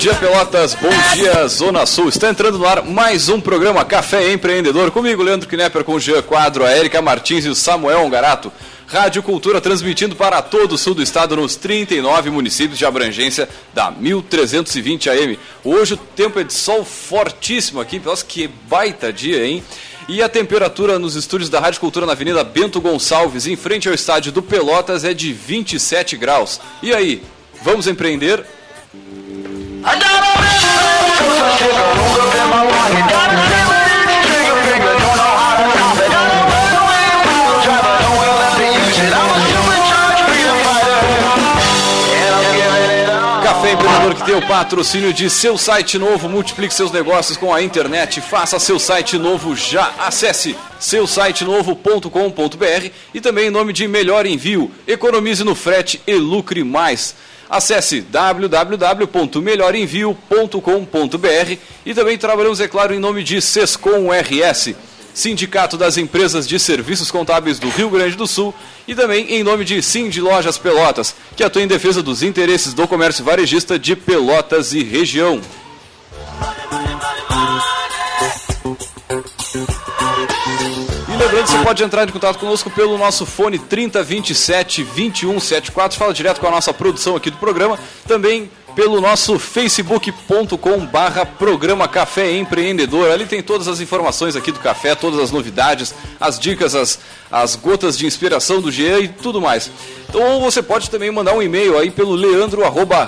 Dia, Pelotas. Bom dia, Zona Sul. Está entrando no ar mais um programa Café Empreendedor. Comigo, Leandro Knepper, com o Jean Quadro, a Erika Martins e o Samuel Ongarato. Rádio Cultura transmitindo para todo o sul do estado nos 39 municípios de abrangência da 1320 AM. Hoje o tempo é de sol fortíssimo aqui, nossa, que baita dia, hein? E a temperatura nos estúdios da Rádio Cultura na Avenida Bento Gonçalves, em frente ao estádio do Pelotas, é de 27 graus. E aí, vamos empreender? Que tem o patrocínio de seu site novo, multiplique seus negócios com a internet, faça seu site novo já. Acesse seusitenovo.com.br e também em nome de Melhor Envio, economize no frete e lucre mais. Acesse www.melhorenvio.com.br e também trabalhamos, é claro, em nome de Sescom RS, Sindicato das Empresas de Serviços Contábeis do Rio Grande do Sul e também em nome de Sim Lojas Pelotas, que atua em defesa dos interesses do comércio varejista de Pelotas e região. E lembrando, você pode entrar em contato conosco pelo nosso fone 3027 2174. Fala direto com a nossa produção aqui do programa. Também pelo nosso facebook.com barra programa Café Empreendedor. Ali tem todas as informações aqui do café, todas as novidades, as dicas, as, as gotas de inspiração do Jean e tudo mais. Então você pode também mandar um e-mail aí pelo leandro arroba.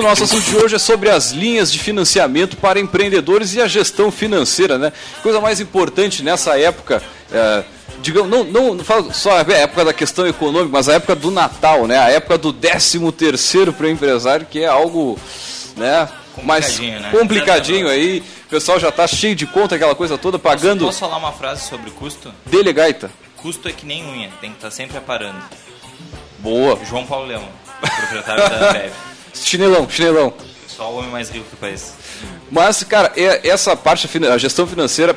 O nosso assunto de hoje é sobre as linhas de financiamento para empreendedores e a gestão financeira, né? Coisa mais importante nessa época, é, digamos, não, não, não falo só a época da questão econômica, mas a época do Natal, né? A época do 13 terceiro para o empresário, que é algo, né? Mais Complicadinho, né? complicadinho aí. O pessoal já está cheio de conta, aquela coisa toda, pagando Posso falar uma frase sobre custo? dele gaita. Custo é que nem unha, tem que estar sempre aparando. Boa. João Paulo Leão, proprietário da Ambev. Chinelão, chinelão. Só o homem mais rico do país. Mas, cara, é- essa parte, a gestão financeira,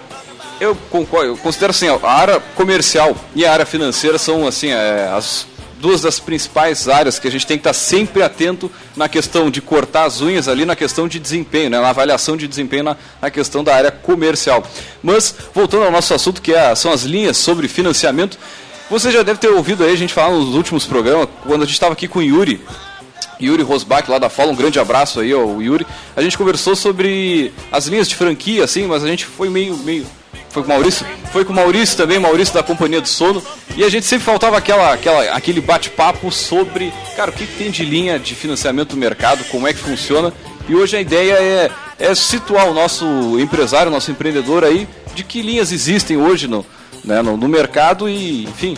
eu concordo, eu considero assim, a área comercial e a área financeira são, assim, é, as duas das principais áreas que a gente tem que estar sempre atento na questão de cortar as unhas ali, na questão de desempenho, né, na avaliação de desempenho na, na questão da área comercial. Mas, voltando ao nosso assunto, que é, são as linhas sobre financiamento, você já deve ter ouvido aí a gente falar nos últimos programas, quando a gente estava aqui com o Yuri, Yuri Rosbach lá da Fala, um grande abraço aí ao Yuri. A gente conversou sobre as linhas de franquia, assim, mas a gente foi meio. meio foi com o Maurício? Foi com o Maurício também, Maurício da Companhia do Sono. E a gente sempre faltava aquela, aquela, aquele bate-papo sobre, cara, o que, tem de linha de financiamento no mercado, como é que funciona. E hoje a ideia é, é situar o nosso empresário, o nosso empreendedor aí, de que linhas existem hoje no, né, no, no mercado e, enfim,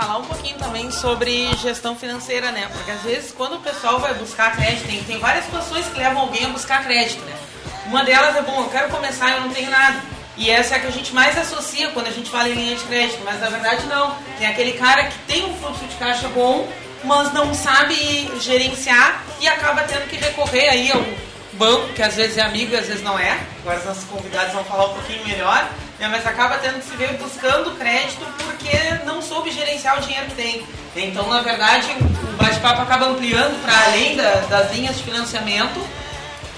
falar um pouquinho também sobre gestão financeira, né? Porque às vezes quando o pessoal vai buscar crédito, tem, tem várias situações que levam alguém a buscar crédito, né? Uma delas é, bom, eu quero começar eu não tenho nada. E essa é a que a gente mais associa quando a gente fala em linha de crédito, mas na verdade não. Tem aquele cara que tem um fluxo de caixa bom, mas não sabe gerenciar e acaba tendo que recorrer aí ao banco, que às vezes é amigo e às vezes não é. Agora os nossos convidados vão falar um pouquinho melhor, né? mas acaba tendo que se ver buscando crédito porque não soube gerenciar o dinheiro que tem. Então, na verdade, o bate-papo acaba ampliando para além da- das linhas de financiamento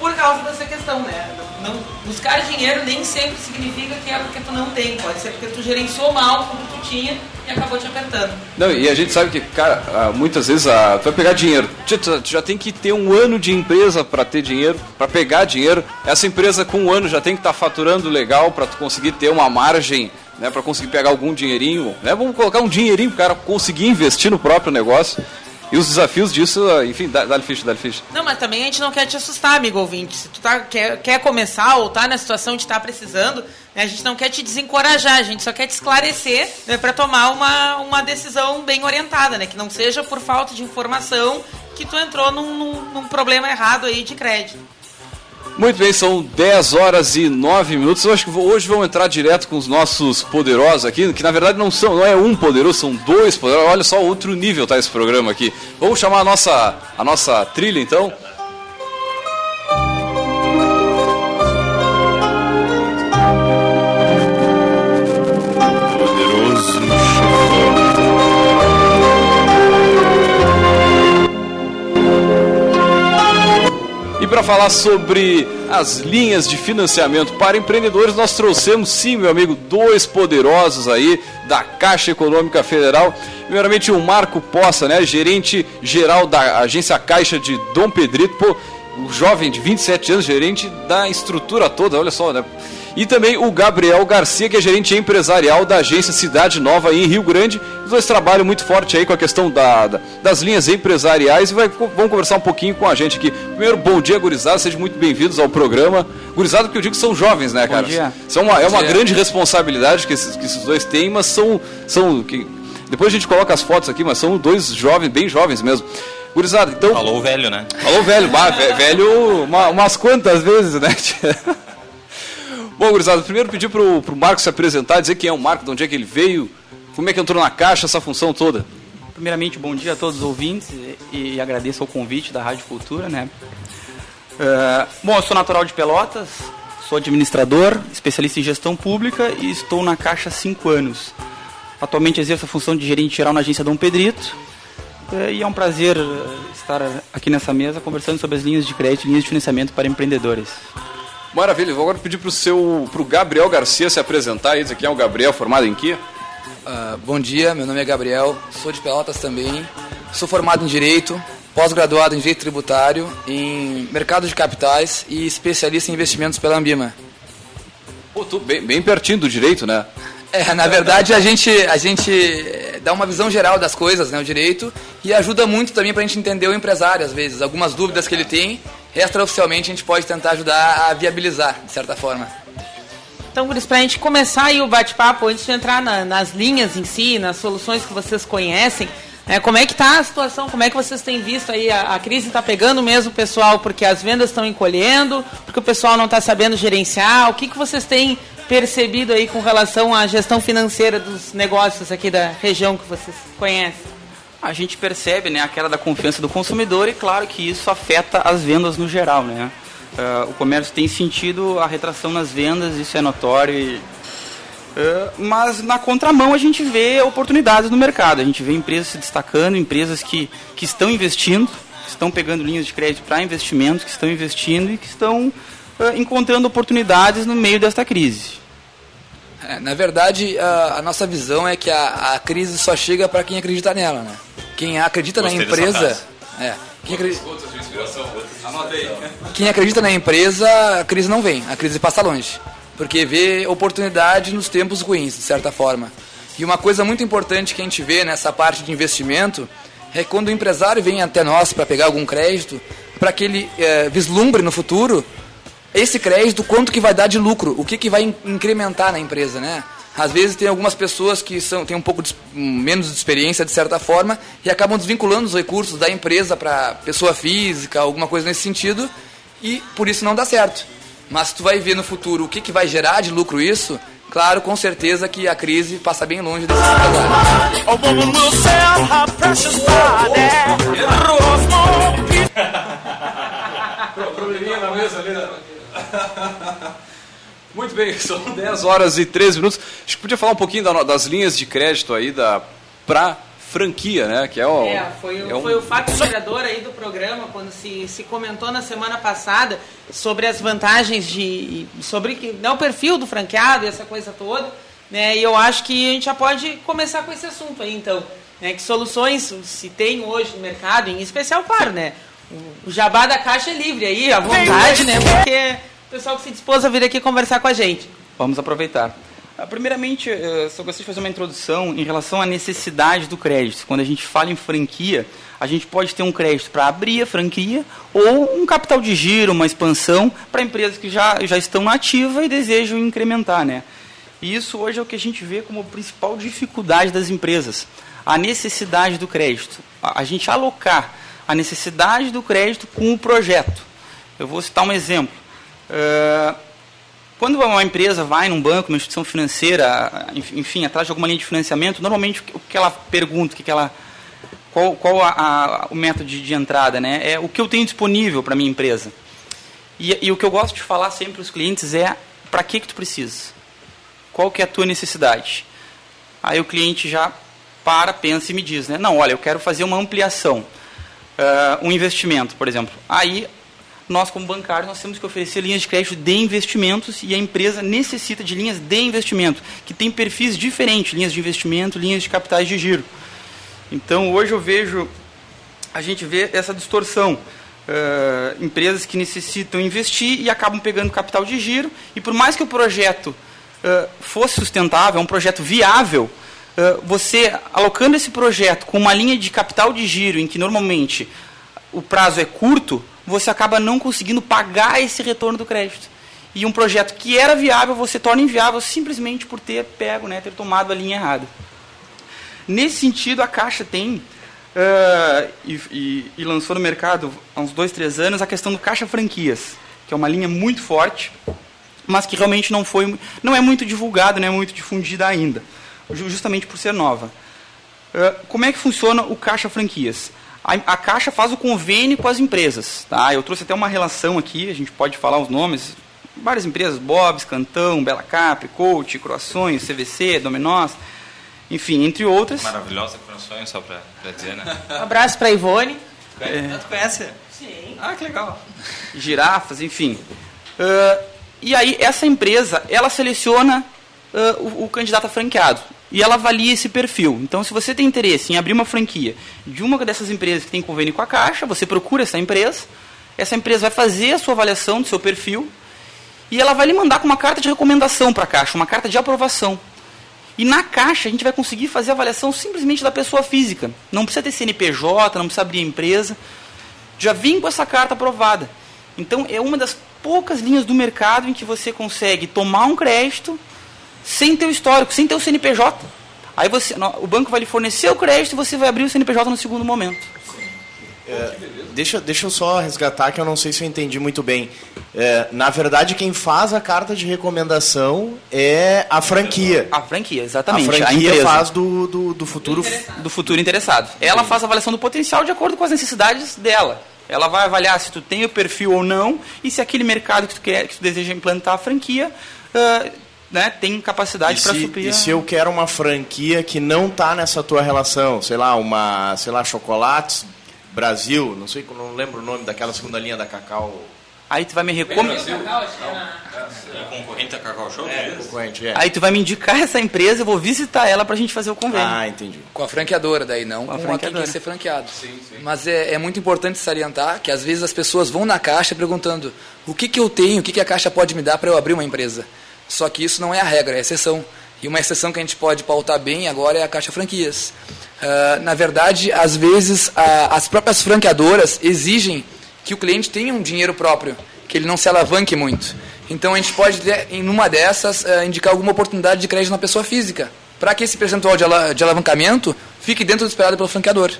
por causa dessa questão, né? Não, buscar dinheiro nem sempre significa que é porque tu não tem, pode ser porque tu gerenciou mal o que tu tinha e acabou te apertando. Não, e a gente sabe que, cara, ah, muitas vezes ah, tu vai pegar dinheiro. Tu, tu- já tem que ter um ano de empresa para ter dinheiro, para pegar dinheiro. Essa empresa com um ano já tem que estar faturando legal para tu conseguir ter uma margem, né, para conseguir pegar algum dinheirinho, né? Vamos colocar um dinheirinho pro cara conseguir investir no próprio negócio. E os desafios disso, ah, enfim, dá- dá-lhe ficha, dá-lhe ficha. Não, mas também a gente não quer te assustar, amigo ouvinte. Se tu tá, quer, quer começar ou tá na situação de estar precisando, né, a gente não quer te desencorajar, a gente só quer te esclarecer né, para tomar uma, uma decisão bem orientada, né? Que não seja por falta de informação que tu entrou num, num, num problema errado aí de crédito. Muito bem, são 10 horas e 9 minutos. Eu acho que hoje vamos entrar direto com os nossos poderosos aqui, que na verdade não são, não é um poderoso, são dois poderosos. Olha só outro nível tá esse programa aqui. Vamos chamar a nossa a nossa trilha então. Para falar sobre as linhas de financiamento para empreendedores, nós trouxemos, sim, meu amigo, dois poderosos aí da Caixa Econômica Federal. Primeiramente, o Marco Poça, né, gerente geral da agência Caixa de Dom Pedrito. Pô, o jovem de 27 anos, gerente da estrutura toda, olha só, né? E também o Gabriel Garcia, que é gerente empresarial da agência Cidade Nova em Rio Grande. Os dois trabalham muito forte aí com a questão da, da das linhas empresariais e vai, vão conversar um pouquinho com a gente aqui. Primeiro, bom dia, gurizada, sejam muito bem-vindos ao programa. Gurizada, porque eu digo que são jovens, né, cara? Bom dia. São uma, é uma grande responsabilidade que esses, que esses dois têm, mas são. são que, depois a gente coloca as fotos aqui, mas são dois jovens, bem jovens mesmo. Gurizada, então. Falou velho, né? Falou velho, bah, velho uma, umas quantas vezes, né? Bom, gurizada, primeiro pedir pro, pro Marcos se apresentar, dizer quem é o Marco, de onde é que ele veio, como é que entrou na caixa, essa função toda. Primeiramente, bom dia a todos os ouvintes e, e agradeço o convite da Rádio Cultura, né? Uh, bom, eu sou natural de Pelotas, sou administrador, especialista em gestão pública e estou na Caixa há cinco anos. Atualmente exerço a função de gerente geral na agência Dom Pedrito é, e é um prazer eh, estar aqui nessa mesa conversando sobre as linhas de crédito e linhas de financiamento para empreendedores. Maravilha, vou agora pedir para o seu, pro Gabriel Garcia se apresentar e dizer quem é o Gabriel, formado em quê? Uh, bom dia, meu nome é Gabriel, sou de Pelotas também, sou formado em Direito, pós-graduado em Direito Tributário, em Mercado de Capitais e especialista em investimentos pela Ambima. Pô, tu bem, bem pertinho do Direito, né? É, na verdade a gente, a gente dá uma visão geral das coisas, né, o direito, e ajuda muito também para a gente entender o empresário, às vezes. Algumas dúvidas que ele tem, extraoficialmente a gente pode tentar ajudar a viabilizar, de certa forma. Então, Guris, para a gente começar aí o bate-papo, antes de entrar na, nas linhas em si, nas soluções que vocês conhecem, é, como é que está a situação? Como é que vocês têm visto aí? A, a crise está pegando mesmo o pessoal porque as vendas estão encolhendo, porque o pessoal não está sabendo gerenciar. O que, que vocês têm percebido aí com relação à gestão financeira dos negócios aqui da região que vocês conhecem? A gente percebe né, a queda da confiança do consumidor e claro que isso afeta as vendas no geral. Né? Uh, o comércio tem sentido a retração nas vendas, isso é notório. E, uh, mas na contramão a gente vê oportunidades no mercado, a gente vê empresas se destacando, empresas que, que estão investindo, que estão pegando linhas de crédito para investimentos, que estão investindo e que estão uh, encontrando oportunidades no meio desta crise. É, na verdade, a, a, nossa visão é que a, a crise só chega para quem acredita nela, né? Quem acredita Gostei na empresa. É, quem, acredita, quem acredita na empresa, a crise não vem, a crise passa longe. Porque vê oportunidade nos tempos ruins, de certa forma. E uma coisa muito importante que a gente vê nessa parte de investimento é quando o empresário vem até nós para pegar algum crédito, para que ele é, vislumbre no futuro esse crédito, quanto que vai dar de lucro, o que, que vai incrementar na empresa, né? Às vezes tem algumas pessoas que são, têm um pouco de, menos de experiência, de certa forma, e acabam desvinculando os recursos da empresa para pessoa física, alguma coisa nesse sentido, e por isso não dá certo. Mas tu vai ver no futuro o que, que vai gerar de lucro isso, claro, com certeza que a crise passa bem longe desses empresários. Probleminha na mesa ali, né? Muito bem, são 10 horas e 13 minutos. Acho que podia falar um pouquinho das linhas de crédito aí da pra franquia, né? Que é, o, é, foi, é um... foi o fato inspirador aí do programa, quando se, se comentou na semana passada sobre as vantagens de. sobre que, né, o perfil do franqueado e essa coisa toda. Né, e eu acho que a gente já pode começar com esse assunto aí, então. Né, que soluções se tem hoje no mercado, em especial, claro, né? O jabá da caixa é livre aí, à vontade, né? Porque o pessoal que se dispôs a vir aqui conversar com a gente. Vamos aproveitar. Ah, primeiramente, eu só gostaria de fazer uma introdução em relação à necessidade do crédito. Quando a gente fala em franquia, a gente pode ter um crédito para abrir a franquia ou um capital de giro, uma expansão para empresas que já, já estão na ativa e desejam incrementar. Né? E isso hoje é o que a gente vê como principal dificuldade das empresas. A necessidade do crédito. A gente alocar a necessidade do crédito com o projeto. Eu vou citar um exemplo. Uh, quando uma empresa vai num banco, uma instituição financeira, enfim, atrás de alguma linha de financiamento, normalmente o que ela pergunta, o que ela, qual, qual a, a, o método de, de, entrada, né? É o que eu tenho disponível para minha empresa. E, e, o que eu gosto de falar sempre para os clientes é para que que tu precisa? Qual que é a tua necessidade? Aí o cliente já para, pensa e me diz, né? Não, olha, eu quero fazer uma ampliação uh, um investimento, por exemplo. Aí, nós como bancários nós temos que oferecer linhas de crédito de investimentos e a empresa necessita de linhas de investimento que tem perfis diferentes, linhas de investimento, linhas de capitais de giro. Então hoje eu vejo a gente vê essa distorção. Uh, empresas que necessitam investir e acabam pegando capital de giro e por mais que o projeto uh, fosse sustentável, é um projeto viável, uh, você alocando esse projeto com uma linha de capital de giro em que normalmente o prazo é curto, você acaba não conseguindo pagar esse retorno do crédito. E um projeto que era viável, você torna inviável simplesmente por ter pego, né, ter tomado a linha errada. Nesse sentido, a Caixa tem uh, e, e, e, lançou no mercado há uns dois, três anos a questão do Caixa Franquias, que é uma linha muito forte, mas que realmente não foi, não é muito divulgada, não é muito difundida ainda, justamente por ser nova. Uh, como é que funciona o Caixa Franquias? A, a, Caixa faz o convênio com as empresas. Tá? Eu trouxe até uma relação aqui, a gente pode falar os nomes. Várias empresas, Bob's, Cantão, Bela Cap, Coach, Croações, CVC, Dominós, enfim, entre outras. Maravilhosa Croações, só para dizer, né? Um abraço para Ivone. É. Tu conhece? Sim. Ah, que legal. Girafas, enfim. Uh, e aí, essa empresa, ela seleciona uh, o, o candidato a franqueado e ela avalia esse perfil. Então, se você tem interesse em abrir uma franquia de uma dessas empresas que tem convênio com a Caixa, você procura essa empresa, essa empresa vai fazer a sua avaliação do seu perfil e ela vai lhe mandar com uma carta de recomendação para a Caixa, uma carta de aprovação. E na Caixa a gente vai conseguir fazer a avaliação simplesmente da pessoa física. Não precisa ter CNPJ, não precisa abrir empresa. Já vem com essa carta aprovada. Então é uma das poucas linhas do mercado em que você consegue tomar um crédito sem ter o histórico, sem ter o CNPJ. Aí você, o banco vai lhe fornecer o crédito e você vai abrir o CNPJ no segundo momento. É, deixa, deixa eu só resgatar que eu não sei se eu entendi muito bem. É, na verdade, quem faz a carta de recomendação é a franquia. A franquia, exatamente. A franquia a faz do, do, do, futuro do futuro interessado. Ela faz a avaliação do potencial de acordo com as necessidades dela. Ela vai avaliar se tu tem o perfil ou não e se aquele mercado que tu quer, que tu deseja implantar a franquia uh, né, tem capacidade para suprir. E se eu quero uma franquia que não está nessa tua relação, sei lá, uma, sei lá, chocolates Brasil, não sei, não lembro o nome daquela segunda linha da Cacau. Aí tu vai me recomendar. É concorrente da Cacau Show? É, concorrente, é. Aí tu vai me indicar essa empresa, eu vou visitar ela pra gente fazer o convênio. Ah, entendi. Com a franqueadora daí, não com, com quem quer ser franqueado. Sim, sim. Mas é, é, muito importante salientar que às vezes as pessoas vão na caixa perguntando o que, que eu tenho, o que, que a caixa pode me dar para eu abrir uma empresa. Só que isso não é a regra, é a exceção. E uma exceção que a gente pode pautar bem agora é a Caixa Franquias. Uh, na verdade, às vezes, a, as próprias franqueadoras exigem que o cliente tenha um dinheiro próprio, que ele não se alavanque muito. Então, a gente pode, em uma dessas, uh, indicar alguma oportunidade de crédito na pessoa física, para que esse percentual de, ala de alavancamento fique dentro do esperado pelo franqueador.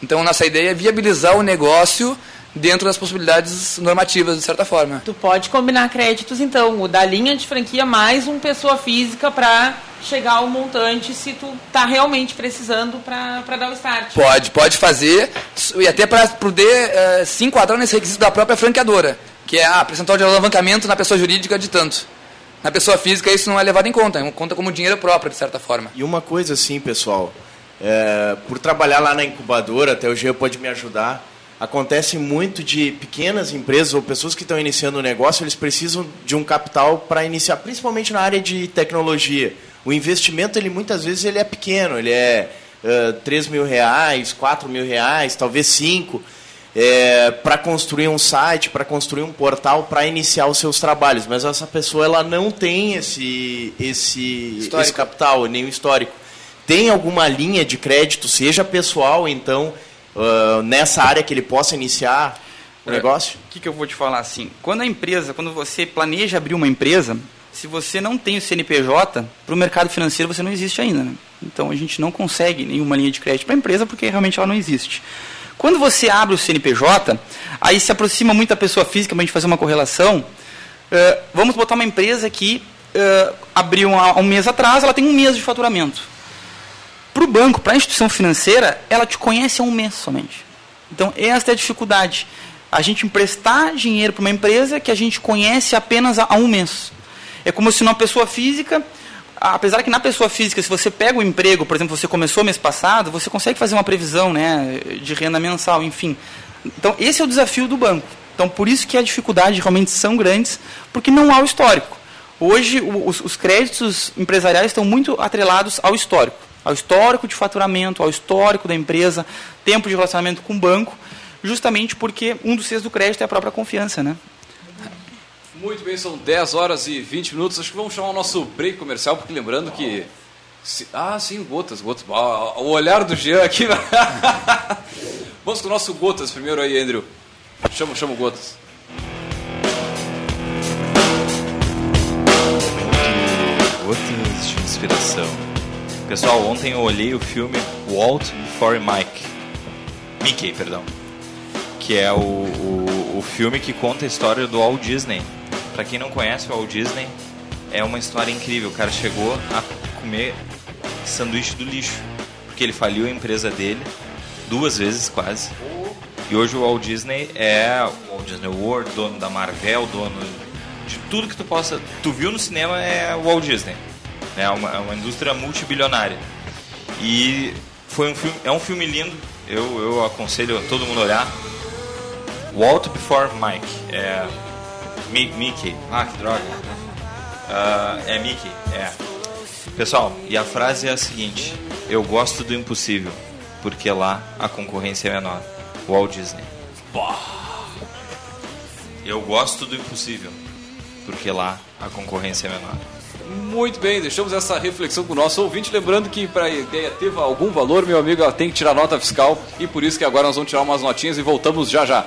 Então, nossa ideia é viabilizar o negócio dentro das possibilidades normativas, de certa forma. Tu pode combinar créditos, então, o da linha de franquia mais um pessoa física para chegar ao montante se tu tá realmente precisando para dar o start. Pode, pode fazer, e até para poder uh, se enquadrar nesse requisito da própria franqueadora, que é a ah, percentual de alavancamento na pessoa jurídica de tanto. Na pessoa física isso não é levado em conta, é conta como dinheiro próprio, de certa forma. E uma coisa assim, pessoal, é, por trabalhar lá na incubadora, até o Geo pode me ajudar, acontece muito de pequenas empresas ou pessoas que estão iniciando um negócio, eles precisam de um capital para iniciar, principalmente na área de tecnologia. O investimento, ele muitas vezes ele é pequeno, ele é uh, 3 mil reais, 4 mil reais, talvez 5, é, para construir um site, para construir um portal, para iniciar os seus trabalhos. Mas essa pessoa ela não tem esse, esse, esse capital, nem histórico. Tem alguma linha de crédito, seja pessoal, então, uh, nessa área que ele possa iniciar o é, negócio? O que, que eu vou te falar assim? Quando a empresa, quando você planeja abrir uma empresa, se você não tem o CNPJ, para o mercado financeiro você não existe ainda. Né? Então a gente não consegue nenhuma linha de crédito para a empresa porque realmente ela não existe. Quando você abre o CNPJ, aí se aproxima muito a pessoa física para a gente fazer uma correlação. Uh, vamos botar uma empresa que uh, abriu há um mês atrás, ela tem um mês de faturamento. Para o banco, para a instituição financeira, ela te conhece há um mês somente. Então, essa é a dificuldade. A gente emprestar dinheiro para uma empresa que a gente conhece apenas há um mês. É como se uma pessoa física, apesar que na pessoa física, se você pega o emprego, por exemplo, você começou mês passado, você consegue fazer uma previsão né, de renda mensal, enfim. Então, esse é o desafio do banco. Então, por isso que a dificuldade realmente são grandes, porque não há o histórico. Hoje, os créditos empresariais estão muito atrelados ao histórico. Ao histórico de faturamento, ao histórico da empresa, tempo de relacionamento com o banco, justamente porque um dos seis do crédito é a própria confiança, né? Muito bem, são 10 horas e 20 minutos. Acho que vamos chamar o nosso break comercial, porque lembrando que. se- ah, sim, gotas, gotas. Ah, o olhar do Jean aqui. vamos com o nosso gotas primeiro aí, Andrew. Chama, chama o gotas. Gotas de inspiração. Pessoal, ontem eu olhei o filme Walt Before Mike. Mickey, perdão. Que é o, o, o filme que conta a história do Walt Disney. Pra quem não conhece o Walt Disney, é uma história incrível. O cara chegou a comer sanduíche do lixo. Porque ele faliu a empresa dele duas vezes quase. E hoje o Walt Disney é o Walt Disney World, dono da Marvel, dono de tudo que tu possa. Tu viu no cinema é o Walt Disney. É uma, é uma indústria multibilionária. E foi um filme, é um filme lindo. Eu, eu aconselho todo mundo a olhar. Walt Before Mike. É. Mi- Mickey. Ah, que droga. Ah, é Mickey, é. Pessoal, e a frase é a seguinte: Eu gosto do impossível, porque lá a concorrência é menor. Walt Disney. Eu gosto do impossível, porque lá a concorrência é menor. Muito bem, deixamos essa reflexão com o nosso ouvinte. Lembrando que para a ideia ter algum valor, meu amigo, ela tem que tirar nota fiscal. E por isso que agora nós vamos tirar umas notinhas e voltamos já já.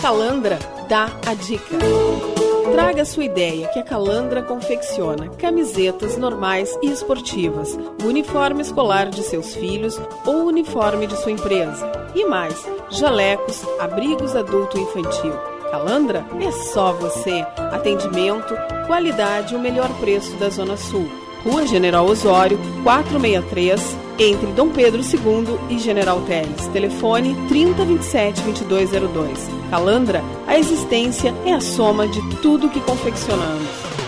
Calandra dá a dica. Traga sua ideia que a Calandra confecciona camisetas normais e esportivas, o uniforme escolar de seus filhos ou o uniforme de sua empresa. E mais, jalecos, abrigos adulto e infantil. Calandra é só você. Atendimento, qualidade e o melhor preço da Zona Sul. Rua General Osório, 463, entre Dom Pedro II e General Teles. Telefone 3027-2202. Calandra, a existência é a soma de tudo que confeccionamos.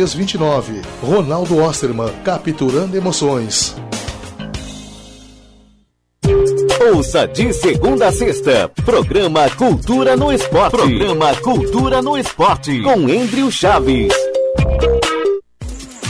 0329. Ronaldo Osterman, capturando emoções. Ouça de segunda a sexta, programa Cultura no Esporte. Programa Cultura no Esporte, com Andrew Chaves.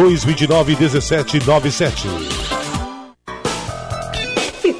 29 17 97.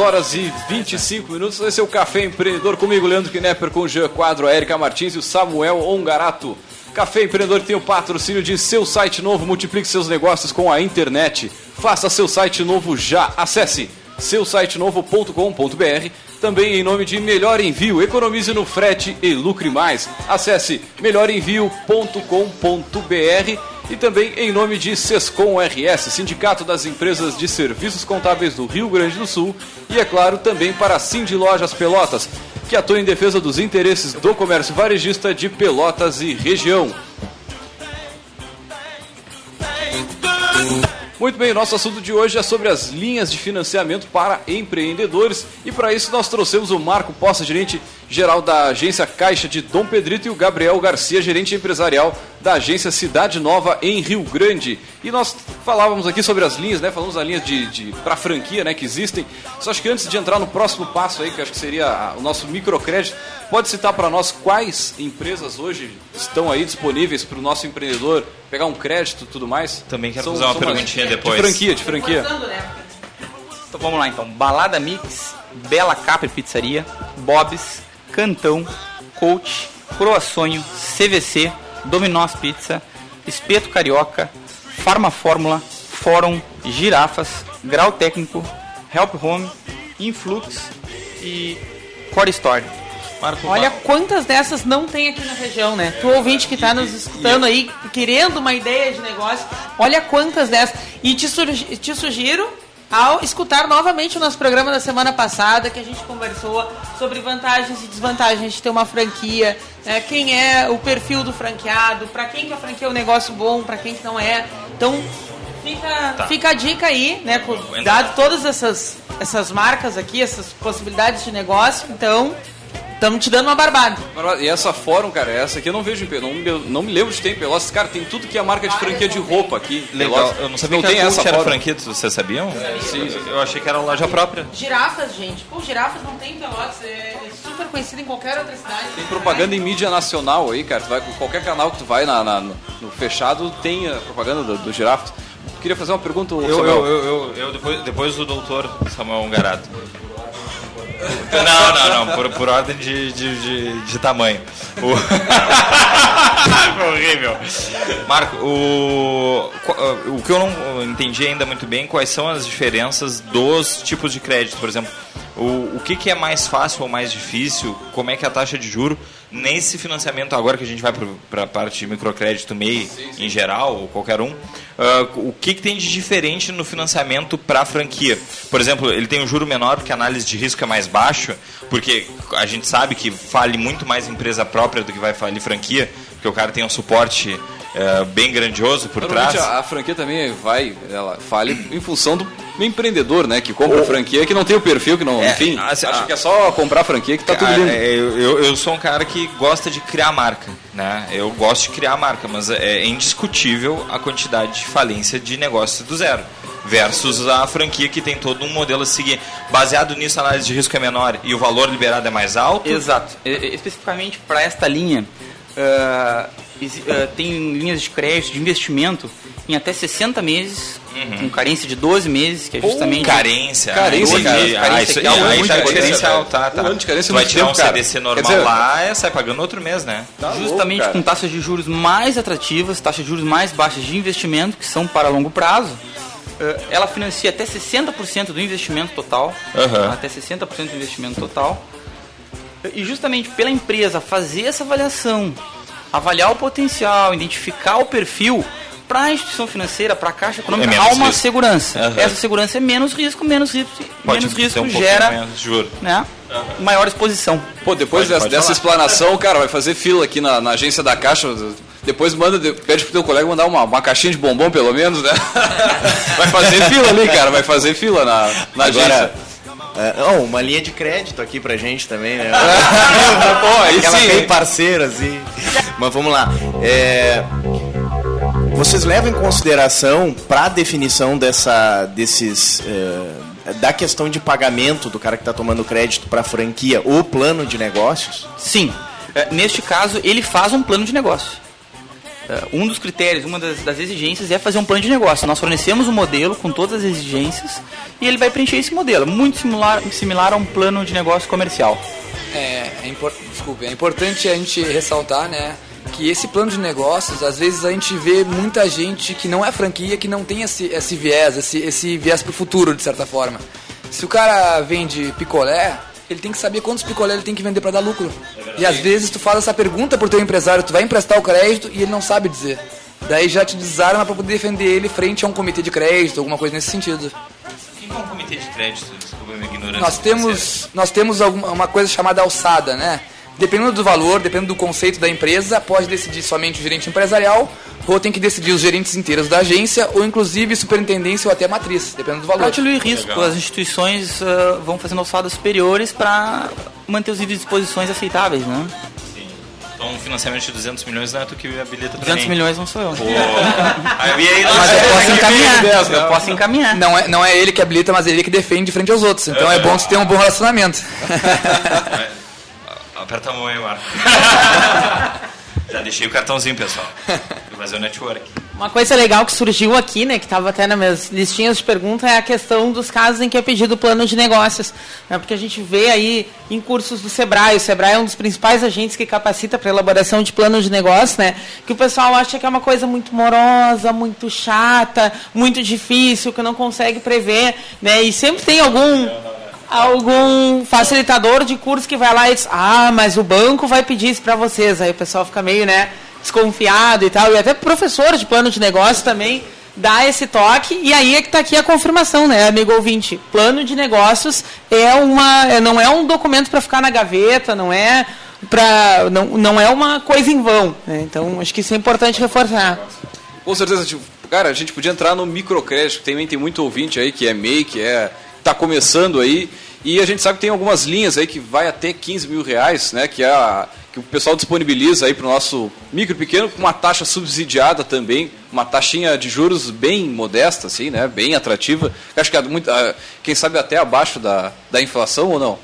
Horas e 25 minutos. Esse é o Café Empreendedor comigo, Leandro Knepper, com o Jean Quadro, a Erika Martins e o Samuel Ongarato. Café Empreendedor tem o patrocínio de seu site novo, multiplique seus negócios com a internet. Faça seu site novo já. Acesse seusitenovo.com.br. Também em nome de Melhor Envio, economize no frete e lucre mais. Acesse melhorenvio.com.br e também em nome de Sescom RS, Sindicato das Empresas de Serviços Contábeis do Rio Grande do Sul, e é claro também para a Cindy Lojas Pelotas, que atua em defesa dos interesses do comércio varejista de Pelotas e região. Muito bem, nosso assunto de hoje é sobre as linhas de financiamento para empreendedores e para isso nós trouxemos o Marco Poça, gerente geral da agência Caixa de Dom Pedrito e o Gabriel Garcia, gerente empresarial da agência Cidade Nova em Rio Grande. E nós falávamos aqui sobre as linhas, né? Falamos as linhas de, de para franquia, né, que existem. Só acho que antes de entrar no próximo passo aí, que acho que seria o nosso microcrédito, pode citar para nós quais empresas hoje estão aí disponíveis para o nosso empreendedor pegar um crédito e tudo mais? Também quero São- fazer uma perguntinha de depois. franquia, de franquia. Forçando, né? Então vamos lá então. Balada Mix, Bela Capri Pizzaria, Bob's, Cantão, Coach, Croa Sonho, CVC, Dominós Pizza, Espeto Carioca, Farma Fórmula, Fórum, Girafas, Grau Técnico, Help Home, Influx e Core Store. Marco, Olha quantas dessas não tem aqui na região, né? Tu ouvinte que está nos escutando aí, querendo uma ideia de negócio, olha quantas dessas. E te, te sugiro ao escutar novamente o nosso programa da semana passada, que a gente conversou sobre vantagens e desvantagens de ter uma franquia, né? quem é o perfil do franqueado, para quem que a franquia é um negócio bom, para quem que não é. Então, fica, Tá. fica a dica aí, né? com- Dado todas essas, essas marcas aqui, essas possibilidades de negócio, então... Estamos te dando uma barbada. E essa fórum, cara, essa aqui eu não vejo em Pelotas. Não, me- não me lembro de ter em Pelotas. Cara, tem tudo que é marca de franquia de roupa aqui. Legal, Pelotas. eu não sabia não que tem a essa era fórum. franquia, vocês sabiam? Sim. Eu achei que era loja própria. Girafas, gente. Pô, girafas não tem em Pelotas. É super conhecido em qualquer outra cidade. Tem propaganda em mídia nacional aí, cara. Tu vai com qualquer canal que tu vai na, na- no, no fechado, tem a propaganda do, do Girafas. Queria fazer uma pergunta, Eu, Samuel. eu, eu, eu, eu depois, depois do doutor Samuel Ungarato. Não, não, não, por, por ordem de, de, de, de tamanho. O... Horrível. Marco, o, o que eu não entendi ainda muito bem, quais são as diferenças dos tipos de crédito, por exemplo. O, o que, que é mais fácil ou mais difícil? Como é que é a taxa de juro nesse financiamento agora que a gente vai para a parte de microcrédito MEI em geral, ou qualquer um, ah, o que, que tem de diferente no financiamento para a franquia? Por exemplo, ele tem um juro menor porque a análise de risco é mais baixo, porque a gente sabe que fale muito mais empresa própria do que vai falir franquia, porque o cara tem um suporte eh, bem grandioso por trás. a, a franquia também vai, ela fale em função do empreendedor, né? Que compra franquia, que não tem o perfil, que não. É, enfim, assim, acha a- que é só comprar franquia que tá tudo Cara, lindo. é, eu, eu, sou um cara que gosta de criar marca, né? Eu gosto de criar marca, mas é indiscutível a quantidade de falência de negócio do zero. Versus a franquia que tem todo um modelo a seguir. Baseado nisso, a análise de risco é menor e o valor liberado é mais alto. Exato. Especificamente para esta linha, ah, tem linhas de crédito, de investimento em até 60 meses, com carência de 12 meses, que é justamente... Carência. Carência, ah, cara. entendi. Ah, Carência isso, que é um aí já é de diferencial, carência, tá, tá. Um ano de carência tu vai tirar um cara. CDC normal dizer- lá, é, sai pagando outro mês, né? Tá louco, justamente cara. com taxas de juros mais atrativas, taxas de juros mais baixas de investimento, que são para longo prazo. Eh, Ela financia até 60% do investimento total, Aham. até 60% do investimento total. E justamente pela empresa fazer essa avaliação, avaliar o potencial, identificar o perfil, para a instituição financeira, para a Caixa Econômica, É há uma risco. segurança. Aham. Essa segurança é menos risco, menos risco, Pode menos risco um gera menos juro. né, maior exposição. Pô, depois Pode- dessa, pode dessa explanação, cara, vai fazer fila aqui na, na agência da Caixa. Depois manda, de- pede pro teu colega mandar uma, uma caixinha de bombom, pelo menos, né? Vai fazer fila ali, cara, vai fazer fila na, na Agora, agência. é, oh, uma linha de crédito aqui pra gente também, né? Pô, aí Aquela sim, bem hein? parceira, assim. Mas vamos lá. É, vocês levam em consideração para a definição dessa, desses, eh, da questão de pagamento do cara que está tomando crédito para franquia o plano de negócios? Sim. É, neste caso, ele faz um plano de negócio. É, um dos critérios, uma das, das, exigências é fazer um plano de negócio. Nós fornecemos um modelo com todas as exigências e ele vai preencher esse modelo, muito similar, similar a um plano de negócio comercial. É, é, impor, desculpe, é importante a gente ressaltar, né, que esse plano de negócios, às vezes a gente vê muita gente que não é franquia, que não tem esse, esse viés, esse, esse viés para o futuro, de certa forma. Se o cara vende picolé, ele tem que saber quantos picolé ele tem que vender para dar lucro. E às vezes tu faz essa pergunta pro teu empresário, tu vai emprestar o crédito e ele não sabe dizer. Daí já te desarma para poder defender ele frente a um comitê de crédito, alguma coisa nesse sentido. O que é um comitê de crédito? Desculpa a minha ignorância. Nós temos, nós temos alguma, uma coisa chamada alçada, né? Dependendo do valor, dependendo do conceito da empresa, pode decidir somente o gerente empresarial ou tem que decidir os gerentes inteiros da agência ou inclusive superintendência ou até matriz, dependendo do valor. Para diluir risco, Legal. as instituições uh, vão fazendo alçadas superiores para manter os níveis de disposições aceitáveis, né? Então, um financiamento de 200 milhões não é tu que habilita pra 200 mim. milhões não sou eu. Pô. Aí, aí, mas eu posso encaminhar. eu posso encaminhar. Não é, não é ele que habilita, mas é ele que defende frente aos outros. Então é, é bom você ter um bom relacionamento. Aperta a mão aí, Marco. Já deixei o cartãozinho, pessoal. Vou fazer o network. Uma coisa legal que surgiu aqui, né, que estava até nas minhas listinhas de perguntas, é a questão dos casos em que é pedido plano de negócios. Né, porque a gente vê aí em cursos do Sebrae, o Sebrae é um dos principais agentes que capacita para elaboração de plano de negócio, né, que o pessoal acha que é uma coisa muito morosa, muito chata, muito difícil, que não consegue prever, né, e sempre tem algum algum facilitador de curso que vai lá e diz, ah, mas o banco vai pedir isso para vocês. Aí o pessoal fica meio, né, desconfiado e tal. E até professor de plano de negócio também dá esse toque. E aí é que está aqui a confirmação, né, amigo ouvinte? Plano de negócios é uma, é, não é um documento para ficar na gaveta, não é para não, não é uma coisa em vão. Né? Então acho que isso é importante reforçar. Com certeza, tipo, cara, a gente podia entrar no microcrédito, também tem muito ouvinte aí que é MEI, que é está começando aí. E a gente sabe que tem algumas linhas aí que vai até 15 mil reais, né? Que, é a, que o pessoal disponibiliza aí para o nosso micro pequeno, com uma taxa subsidiada também, uma taxinha de juros bem modesta, assim, né? Bem atrativa. Acho que é muito, quem sabe até abaixo da, da inflação ou não?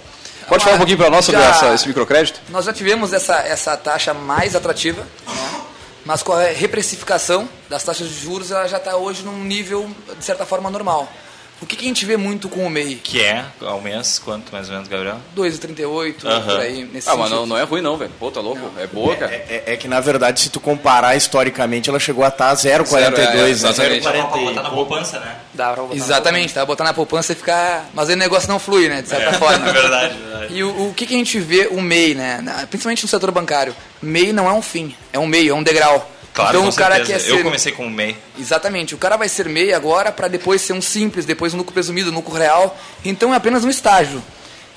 Pode falar um pouquinho para nós sobre já, essa, esse microcrédito? Nós já tivemos essa, essa taxa mais atrativa, né? mas com a reprecificação das taxas de juros, ela já está hoje num nível, de certa forma, normal. O que, que, a gente vê muito com o MEI? Que é, ao mês, quanto mais ou menos, Gabriel? 2,38, uhum. por aí, nesse Ah, mas não, não, é ruim não, velho. Pô, tá louco? Não. É boa, é, cara. É, é, é, que, na verdade, se tu comparar historicamente, ela chegou a estar 0,42, é, né? Exatamente. Dá pra botar na poupança, né? Dá pra botar Exatamente, dá pra botar na poupança e ficar... Mas aí o negócio não flui, né, de certa é, forma. É verdade, verdade. E o, o que, que a gente vê, o MEI, né, principalmente no setor bancário, MEI não é um fim, é um meio, é um degrau. Claro, então o cara certeza. quer ser. Eu comecei como MEI. Exatamente. O cara vai ser MEI agora para depois ser um simples, depois um lucro presumido, um lucro real. Então é apenas um estágio.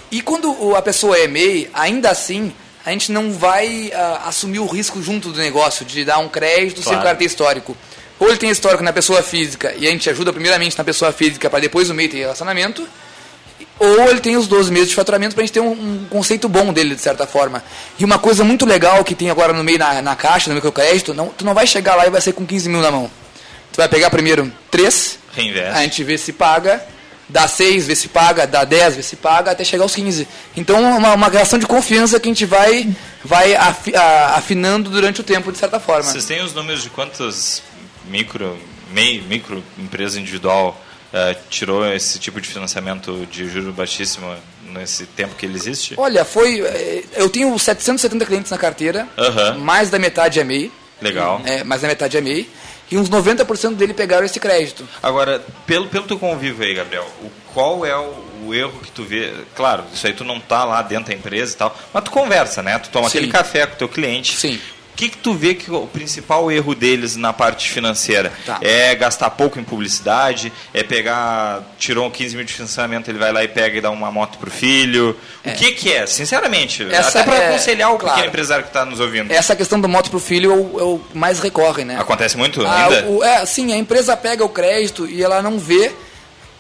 E quando a pessoa é MEI, ainda assim, a gente não vai uh, assumir o risco junto do negócio de dar um crédito claro. sem o cara ter histórico. Ou ele tem histórico na pessoa física e a gente ajuda primeiramente na pessoa física para depois o MEI ter relacionamento ou ele tem os 12 meses de faturamento para a gente ter um, um, conceito bom dele, de certa forma. E uma coisa muito legal que tem agora no meio na, na caixa, no microcrédito, não, tu não vai chegar lá e vai ser com 15 mil na mão. Tu vai pegar primeiro 3, Reinveste. a gente vê se paga, dá 6, vê se paga, dá 10, vê se paga, até chegar aos 15. Então, uma, uma relação de confiança que a gente vai, vai afi, a, afinando durante o tempo, de certa forma. Vocês têm os números de quantas micro, meio, micro empresa individual uh, tirou esse tipo de financiamento de juro baixíssimo nesse tempo que ele existe? Olha, foi. Eh, eu tenho 770 clientes na carteira, mais da metade é MEI. Legal. É, mais da metade é MEI. E uns 90% dele pegaram esse crédito. Agora, pelo, pelo teu convívio aí, Gabriel, o, qual é o, o, erro que tu vê? Claro, isso aí tu não tá lá dentro da empresa e tal, mas tu conversa, né? Tu toma Sim. aquele café com o teu cliente. Sim que, que tu vê que o principal erro deles na parte financeira? Tá. É gastar pouco em publicidade? É pegar, tirou 15 mil de financiamento, ele vai lá e pega e dá uma moto pro filho? É. O que que é? Sinceramente, Essa até para é, aconselhar o claro. pequeno empresário que está nos ouvindo. Essa questão do moto pro filho é o, é o mais recorre, né? Acontece muito ah, ainda? O, é, sim, a empresa pega o crédito e ela não vê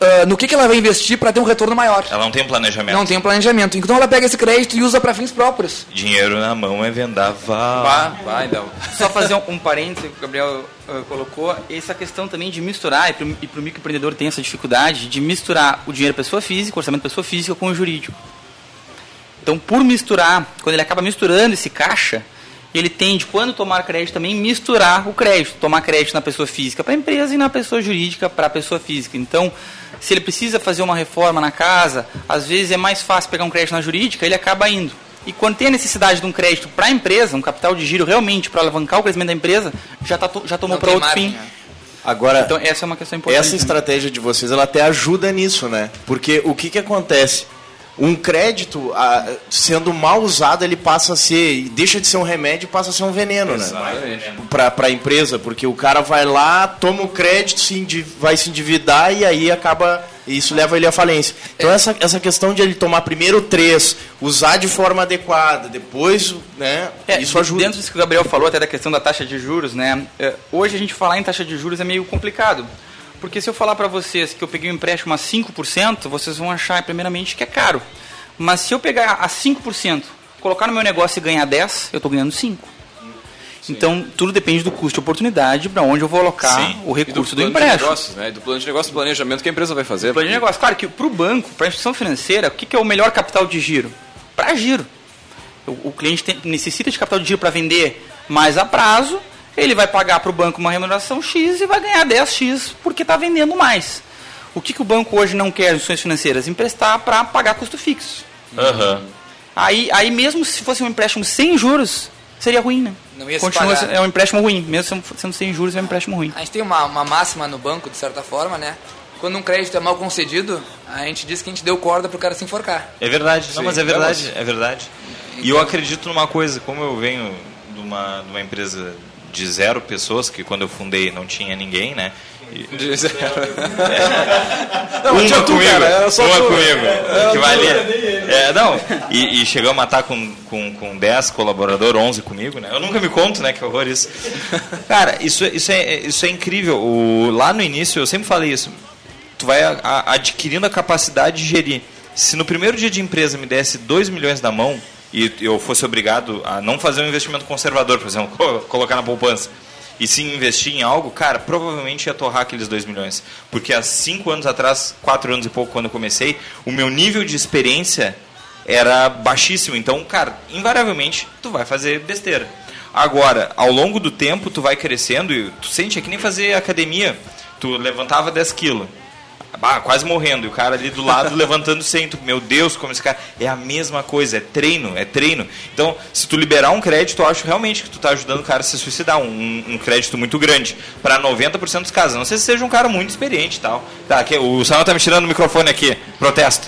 ah, no que, que ela vai investir para ter um retorno maior. Ela não tem um planejamento. Não tem um planejamento. Então ela pega esse crédito e usa para fins próprios. Dinheiro na mão é vendaval. Vá, vai, não. Só fazer um, um parênteses que o Gabriel uh, colocou, essa questão também de misturar, e para o microempreendedor tem essa dificuldade, de misturar o dinheiro pessoa física, o orçamento pessoa física com o jurídico. Então, por misturar, quando ele acaba misturando esse caixa, ele tende, quando tomar crédito, também misturar o crédito. Tomar crédito na pessoa física para a empresa e na pessoa jurídica para a pessoa física. Então, se ele precisa fazer uma reforma na casa, às vezes é mais fácil pegar um crédito na jurídica, ele acaba indo. E quando tem a necessidade de um crédito para a empresa, um capital de giro realmente para alavancar o crescimento da empresa, já, tá, já tomou para outro fim. Agora, então essa é uma questão importante. Essa estratégia de vocês, ela até ajuda nisso, né? Porque o que que acontece? Um crédito, ah, sendo mal usado, ele passa a ser, deixa de ser um remédio e passa a ser um veneno, Exatamente. né? Para a empresa, porque o cara vai lá, toma o crédito, se vai se endividar e aí acaba, isso leva ele à falência. Então essa, essa questão de ele tomar primeiro três, usar de forma adequada, depois, né? É, isso ajuda. Dentro disso que o Gabriel falou, até da questão da taxa de juros, né? é, Hoje a gente falar em taxa de juros é meio complicado. Porque se eu falar para vocês que eu peguei um empréstimo a 5%, vocês vão achar primeiramente que é caro. Mas se eu pegar a 5%, colocar no meu negócio e ganhar 10, eu estou ganhando 5. Então, tudo depende do custo de oportunidade para onde eu vou alocar Sim. o recurso e do, do, plano de empréstimo. negócios, né? E do plano de negócio, do planejamento que a empresa vai fazer. Plano de negócio. Claro que para o banco, para a instituição financeira, o que, que é o melhor capital de giro? Para giro. O, o cliente tem- necessita de capital de giro para vender mais a prazo, ele vai pagar para o banco uma remuneração X e vai ganhar 10X porque está vendendo mais. O que, que o banco hoje não quer, as instituições financeiras? Emprestar para pagar custo fixo. Aham. Aí, aí mesmo se fosse um empréstimo sem juros, seria ruim, né? Não ia se Continua pagar. sendo- é um empréstimo ruim, mesmo sendo- sem juros é um empréstimo ruim. A gente tem uma, uma máxima no banco, de certa forma, né? Quando um crédito é mal concedido, a gente diz que a gente deu corda pro cara se enforcar. É verdade, não, mas é verdade, é verdade. E eu acredito numa coisa, como eu venho de uma, de uma empresa de zero pessoas, que quando eu fundei não tinha ninguém, né? De zero. Não, uma tinha tu, comigo, cara, era só uma tu. comigo, É, que valia. É, não, e, e chegamos a estar com, com, com 10 colaboradores, 11 comigo, né? Eu nunca me conto, né? Que horror isso. Cara, isso, é- isso, é, isso é incrível. O, lá no início, eu sempre falei isso, tu vai a- a- adquirindo a capacidade de gerir. Se no primeiro dia de empresa me desse 2 milhões na mão e eu fosse obrigado a não fazer um investimento conservador, por exemplo, co- colocar na poupança, e sim investir em algo, cara, provavelmente ia torrar aqueles 2 milhões. Porque há 5 anos atrás, 4 anos e pouco, quando eu comecei, o meu nível de experiência era baixíssimo. Então, cara, invariavelmente, tu vai fazer besteira. Agora, ao longo do tempo, tu vai crescendo e tu sente é que nem fazer academia. Tu levantava 10 quilos. Bah, quase morrendo. E o cara ali do lado levantando 100. Tu, meu Deus, como esse cara. É a mesma coisa, é treino, é treino. Então, se tu liberar um crédito, eu acho realmente que tu tá ajudando o cara a se suicidar. Um, um crédito muito grande. Para 90% dos casos. Não sei se seja um cara muito experiente e tal. Tá, aqui, o Samuel tá me tirando o microfone aqui. Protesto.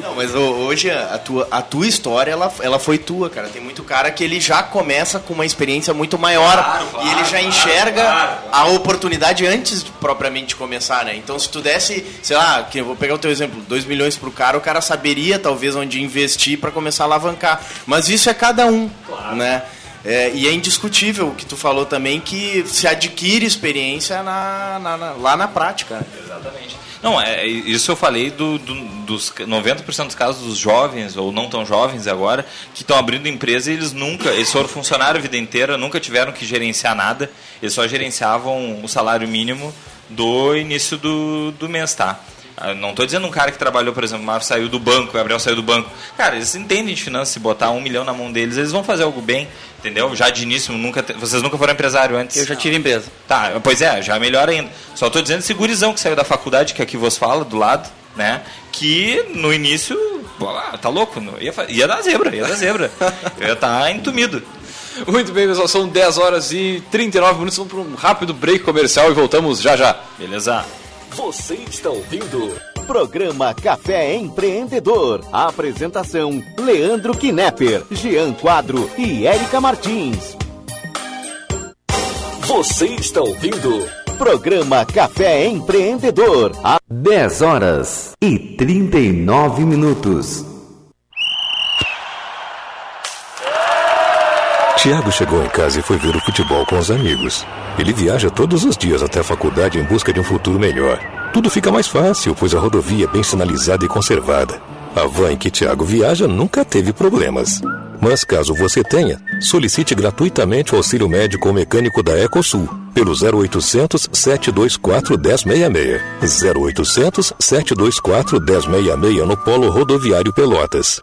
Não, mas ho- hoje a tua, a tua história, ela, ela foi tua, cara. Tem muito cara que ele já começa com uma experiência muito maior e ele já enxerga a oportunidade antes de propriamente começar, né? Então, se tu desse, sei lá, que eu vou pegar o teu exemplo, 2 milhões pro cara, o cara saberia talvez onde investir para começar a alavancar. Mas isso é cada um, né? É, e é indiscutível o que tu falou também, que se adquire experiência na, na- na- lá na prática. Exatamente. Não, é, isso eu falei do, do- dos 90% dos casos dos jovens, ou não tão jovens agora, que estão abrindo empresa e eles nunca, eles foram funcionários a vida inteira, nunca tiveram que gerenciar nada, eles só gerenciavam o salário mínimo do início do, do mês, tá? Ah, Não estou dizendo um cara que trabalhou, por exemplo, o saiu do banco, o Gabriel saiu do banco. Cara, eles entendem de finanças, se botar um milhão na mão deles, eles vão fazer algo bem, entendeu? Já de início, nunca te- vocês nunca foram empresário antes. Eu já tive empresa. Tá, pois é, já melhor ainda. Só tô dizendo esse gurizão que saiu da faculdade, que aqui vos fala, do lado, né? Que no início, pô, ah, tá louco, não- ia, fa- ia dar zebra, ia dar zebra. Eu ia estar entumido. Muito bem, pessoal, são 10 horas e 39 minutos. Vamos para um rápido break comercial e voltamos já já. Beleza? Você está ouvindo Programa Café Empreendedor. Apresentação: Leandro Knepper, Jean Quadro e Érica Martins. Você está ouvindo Programa Café Empreendedor. A 10 horas e 39 minutos. Tiago chegou em casa e foi ver o futebol com os amigos. Ele viaja todos os dias até a faculdade em busca de um futuro melhor. Tudo fica mais fácil, pois a rodovia é bem sinalizada e conservada. A van em que Tiago viaja nunca teve problemas. Mas caso você tenha, solicite gratuitamente o auxílio médico ou mecânico da Ecosul pelo 0800 724 1066. 0800 724 1066 no Polo Rodoviário Pelotas.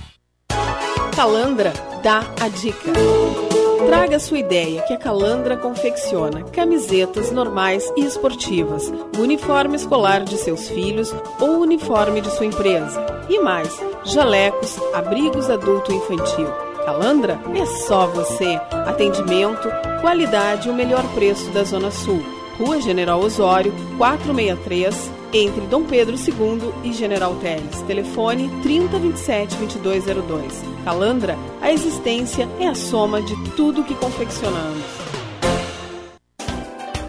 Calandra dá a dica. Traga sua ideia que a Calandra confecciona camisetas normais e esportivas, uniforme escolar de seus filhos ou uniforme de sua empresa. E mais, jalecos, abrigos adulto e infantil. Calandra é só você. Atendimento, qualidade e o melhor preço da Zona Sul. Rua General Osório, 463, entre Dom Pedro II e General Teles. Telefone 3027 2202. Calandra, a existência é a soma de tudo que confeccionamos.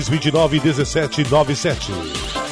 229 1797.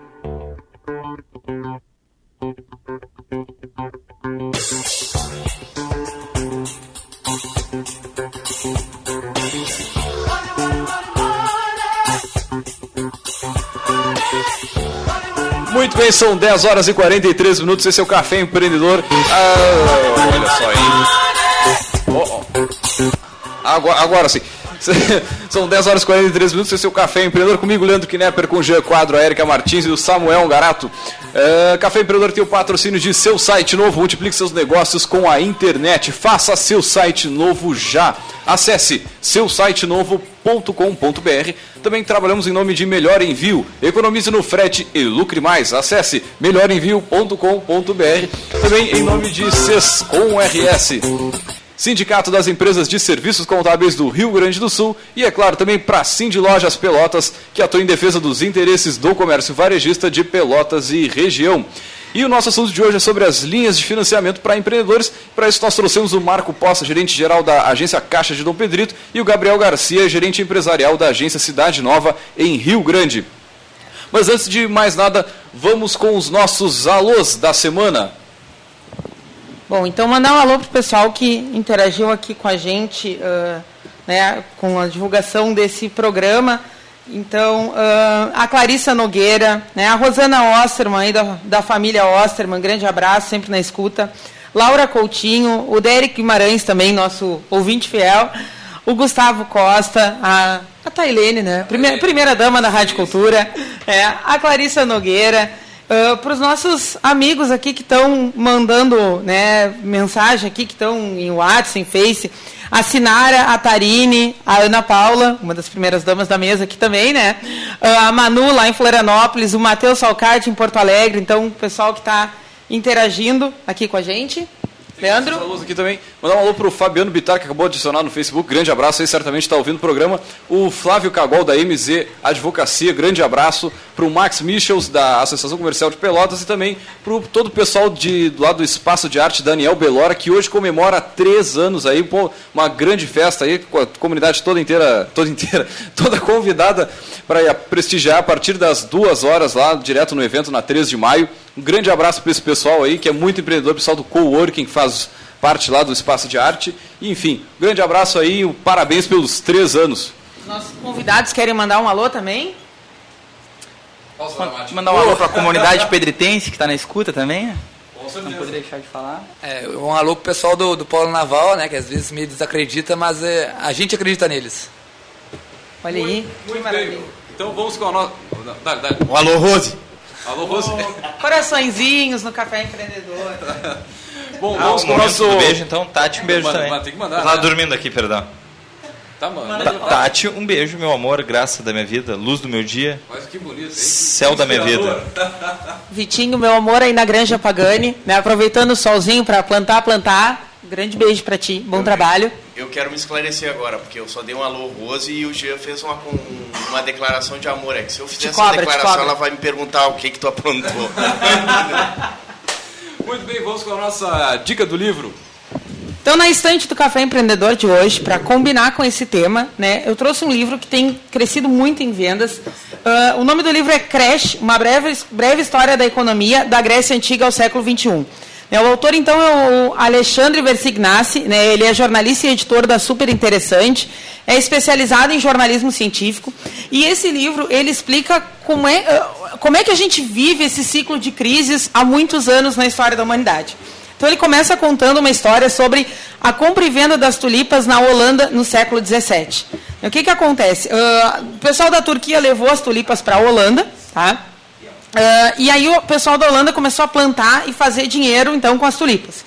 Muito bem, são 10 horas e 43 minutos. Esse é o Café Empreendedor. Ah, olha só aí. Oh, oh. Agora, agora sim. São 10 horas e 43 minutos. Esse é o Café Empreendedor. Comigo, Leandro Knepper, com o Jean Quadro, a Erika Martins e o Samuel Garato. Uh, Café Empreendedor tem o patrocínio de seu site novo. Multiplique seus negócios com a internet. Faça seu site novo já. Acesse seu site. Também trabalhamos em nome de Melhor Envio. Economize no frete e lucre mais. Acesse melhorenvio.com.br. Também em nome de Sescom RS. Sindicato das Empresas de Serviços Contábeis do Rio Grande do Sul e, é claro, também para Cindy Lojas Pelotas, que atua em defesa dos interesses do comércio varejista de Pelotas e região. E o nosso assunto de hoje é sobre as linhas de financiamento para empreendedores. Para isso, nós trouxemos o Marco Poça, gerente geral da agência Caixa de Dom Pedrito, e o Gabriel Garcia, gerente empresarial da agência Cidade Nova, em Rio Grande. Mas antes de mais nada, vamos com os nossos alôs da semana. Bom, então mandar um alô para o pessoal que interagiu aqui com a gente, uh, né, com a divulgação desse programa. Então, uh, a Clarissa Nogueira, né, a Rosana Osterman, aí da, da família Osterman, grande abraço, sempre na escuta. Laura Coutinho, o Derek Guimarães também, nosso ouvinte fiel. o Gustavo Costa, a, a Tailene, né? Primeira, primeira dama da Rádio Cultura, é, a Clarissa Nogueira, uh, para os nossos amigos aqui que estão mandando né, mensagem aqui, que estão em WhatsApp, em Face, a Sinara, a Tarine, a Ana Paula, uma das primeiras damas da mesa aqui também, né? Uh, a Manu lá em Florianópolis, o Matheus Salcarte em Porto Alegre, então o pessoal que está interagindo aqui com a gente. Leandro? Aqui também. Mandar um alô pro Fabiano Bitar, que acabou de adicionar no Facebook. Grande abraço aí, certamente está ouvindo o programa. O Flávio Cagol, da MZ Advocacia. Grande abraço. Pro Max Michels, da Associação Comercial de Pelotas. E também pro todo o pessoal de, do lado do Espaço de Arte, Daniel Belora, que hoje comemora três anos aí. Pô, uma grande festa aí, com a comunidade toda inteira, toda inteira, toda convidada para prestigiar a partir das duas horas lá, direto no evento na 3 de maio. Um grande abraço para esse pessoal aí, que é muito empreendedor, pessoal do coworking, que faz parte lá do espaço de arte. E, enfim, um grande abraço aí, um parabéns pelos três anos. Nossos convidados querem mandar um alô também? Posso mandar um alô para a comunidade pedritense que está na escuta também? Não poderia deixar de falar. É, um alô pro pessoal do, do Polo Naval, né? Que às vezes me desacredita, mas é, a gente acredita neles. Olha aí. Muito bem. Então vamos com a nossa. Dá, dá. Um alô, Rose. Alô, Rose. Coraçõezinhos no Café Empreendedor. Bom, Ah, vamos com o nosso. do beijo, então, Tati, um beijo também. mas tem que mandar, Eu tava né? dormindo aqui, perdão. Tá, mano. Ta- Tati, um beijo, meu amor, graça da minha vida, luz do meu dia, Mas que bonito, hein? céu da minha vida. Vitinho, meu amor, aí na Granja Pagani, né? Aproveitando o solzinho para plantar, plantar. Grande beijo para ti. Bom trabalho. Eu quero me esclarecer agora, porque eu só dei um alô Rose e o Jean fez uma, uma declaração de amor. É que se eu fizer Te essa cobra, declaração, ela vai me perguntar o que que tu aprontou. Muito bem, vamos com a nossa dica do livro. Então, na estante do Café Empreendedor de hoje, para combinar com esse tema, né, eu trouxe um livro que tem crescido muito em vendas. Ah, o nome do livro é Crash, uma breve, breve história da economia da Grécia Antiga ao século XXI. Né, o autor, então, é o Alexandre Versignassi, né, ele é jornalista e editor da Super Interessante, é especializado em jornalismo científico, e esse livro, ele explica como é, ah, como é que a gente vive esse ciclo de crises há muitos anos na história da humanidade. Então ele começa contando uma história sobre a compra e venda das tulipas na Holanda no século XVII. O que, que acontece? Ah, o pessoal da Turquia levou as tulipas para a Holanda, tá? Ah, e aí o pessoal da Holanda começou a plantar e fazer dinheiro então com as tulipas.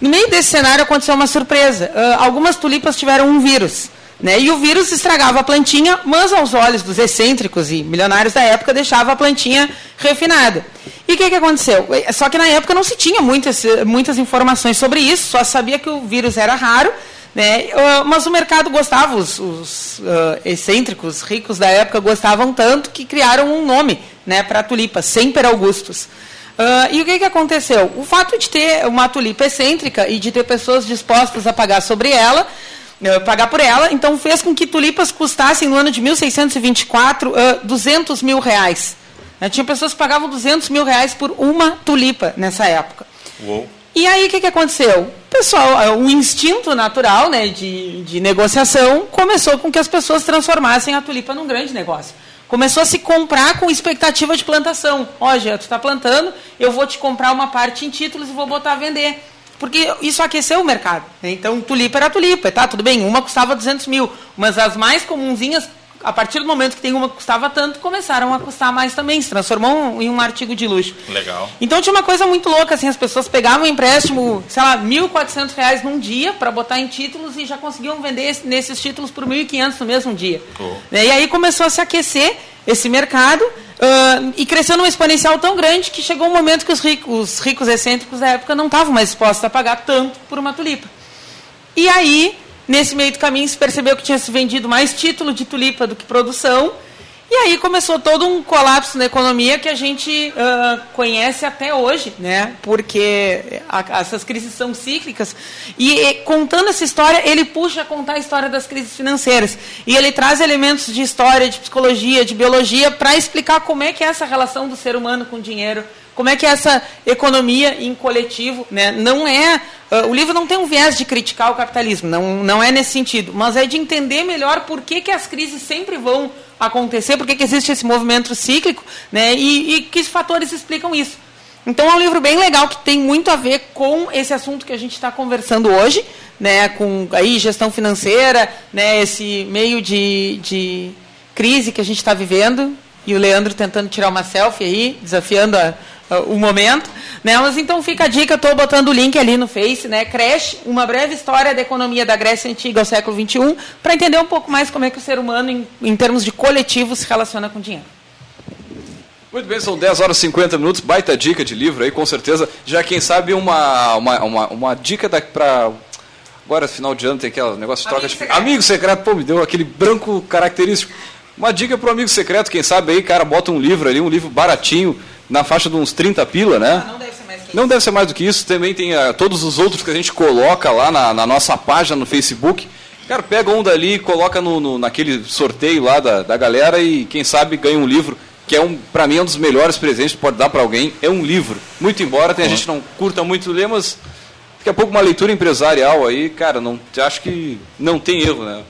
No meio desse cenário aconteceu uma surpresa. Ah, algumas tulipas tiveram um vírus. Né? E o vírus estragava a plantinha, mas aos olhos dos excêntricos e milionários da época deixava a plantinha refinada. E o que, que aconteceu? Só que na época não se tinha muitas, muitas informações sobre isso, só sabia que o vírus era raro, né? Ah, mas o mercado gostava, os, os ah, excêntricos, ricos da época gostavam tanto que criaram um nome né, para a tulipa, Semper Augustus. Ah, e o que, que aconteceu? O fato de ter uma tulipa excêntrica e de ter pessoas dispostas a pagar sobre ela, eh, pagar por ela, então fez com que tulipas custassem no ano de 1624 ah, 200 mil reais. Né, Tinha pessoas que pagavam 200 mil reais por uma tulipa nessa época. Uou. E aí o que, que aconteceu? Pessoal, o instinto natural né, de, de negociação começou com que as pessoas transformassem a tulipa num grande negócio. Começou a se comprar com expectativa de plantação. Ó, Jean, tu está plantando, eu vou te comprar uma parte em títulos e vou botar a vender. Porque isso aqueceu o mercado. né? Então, tulipa era tulipa, tá? Tudo bem, uma custava 200 mil, mas as mais comunzinhas, a partir do momento que tem uma que custava tanto, começaram a custar mais também, se transformou em um artigo de luxo. Legal. Então tinha uma coisa muito louca, assim, as pessoas pegavam um empréstimo, sei lá, 1.400 reais num dia para botar em títulos e já conseguiam vender esse- nesses títulos por 1.500 no mesmo dia. Né? E aí começou a se aquecer esse mercado ah, e cresceu numa exponencial tão grande que chegou um momento que os ricos, os ricos excêntricos da época não estavam mais dispostos a pagar tanto por uma tulipa. E aí, nesse meio do caminho, se percebeu que tinha se vendido mais título de tulipa do que produção. E aí começou todo um colapso na economia que a gente ah, conhece até hoje, né? Porque a- essas crises são cíclicas. E, e, contando essa história, ele puxa a contar a história das crises financeiras. E ele traz elementos de história, de psicologia, de biologia, para explicar como é que é essa relação do ser humano com o dinheiro, como é que é essa economia em coletivo, né? Não é ah, o livro não tem um viés de criticar o capitalismo, não, não é nesse sentido, mas é de entender melhor por que, que as crises sempre vão acontecer, por que, que existe esse movimento cíclico, né? E, e que fatores explicam isso. Então é um livro bem legal que tem muito a ver com esse assunto que a gente está conversando hoje, né, com aí gestão financeira, né, esse meio de, de crise que a gente está vivendo e o Leandro tentando tirar uma selfie aí, desafiando a, o momento, né? Mas então fica a dica, estou botando o link ali no Face, né? Crash, uma breve história da economia da Grécia antiga ao século XXI, para entender um pouco mais como é que o ser humano, em, em termos de coletivo, se relaciona com dinheiro. Muito bem, são 10 horas e 50 minutos, baita dica de livro aí, com certeza. Já quem sabe uma, uma, uma, uma dica para Agora, final de ano, tem aquele negócio de troca Amigo de. secreto. Amigo secreto, pô, me deu aquele branco característico. Uma dica pro amigo secreto, quem sabe aí, cara, bota um livro ali, um livro baratinho, na faixa de uns 30 pila, né? Não deve ser mais que Não deve ser mais do que isso. Também tem ah, todos os outros que a gente coloca lá na, na nossa página no Facebook. Cara, pega um dali, coloca no, no- naquele sorteio lá da, da galera e quem sabe ganha um livro, que é um, para mim é um dos melhores presentes que pode dar para alguém, é um livro. Muito embora tem a gente não curta muito ler, mas daqui a pouco uma leitura empresarial aí, cara, não acho que não tem erro, né?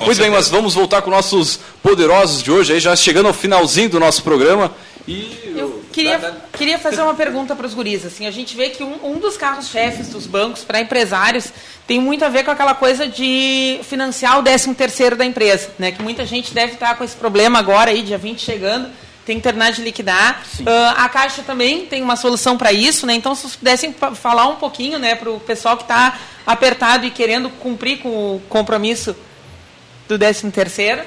Muito bem, mas vamos voltar com nossos poderosos de hoje aí, já chegando ao finalzinho do nosso programa. E Eu queria, queria fazer uma pergunta para os guris. Assim, a gente vê que um, um dos carros-chefes dos bancos para empresários tem muito a ver com aquela coisa de financiar o 13 terceiro da empresa. Né? Que muita gente deve estar com esse problema agora, aí, dia 20 chegando, tem que terminar de liquidar. Ah, a Caixa também tem uma solução para isso. Né? Então, se vocês pudessem falar um pouquinho né, para o pessoal que está apertado e querendo cumprir com o compromisso do 13 terceiro.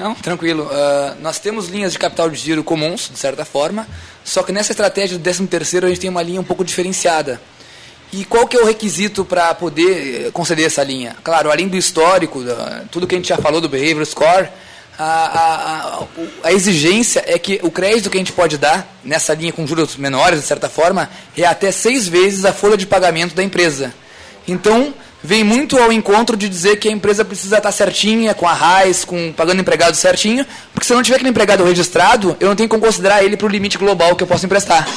Não, tranquilo. Ah, nós temos linhas de capital de giro comuns, de certa forma, só que nessa estratégia do 13 terceiro a gente tem uma linha um pouco diferenciada. E qual que é o requisito para poder eh, conceder essa linha? Claro, além do histórico, tudo que a gente já falou do Behavior Score, a, a- a- a exigência é que o crédito que a gente pode dar nessa linha com juros menores, de certa forma, é até seis vezes a folha de pagamento da empresa. Então, vem muito ao encontro de dizer que a empresa precisa estar certinha, com a RAIS, com, pagando empregado certinho, porque se eu não tiver aquele empregado registrado, eu não tenho como considerar ele para o limite global que eu posso emprestar.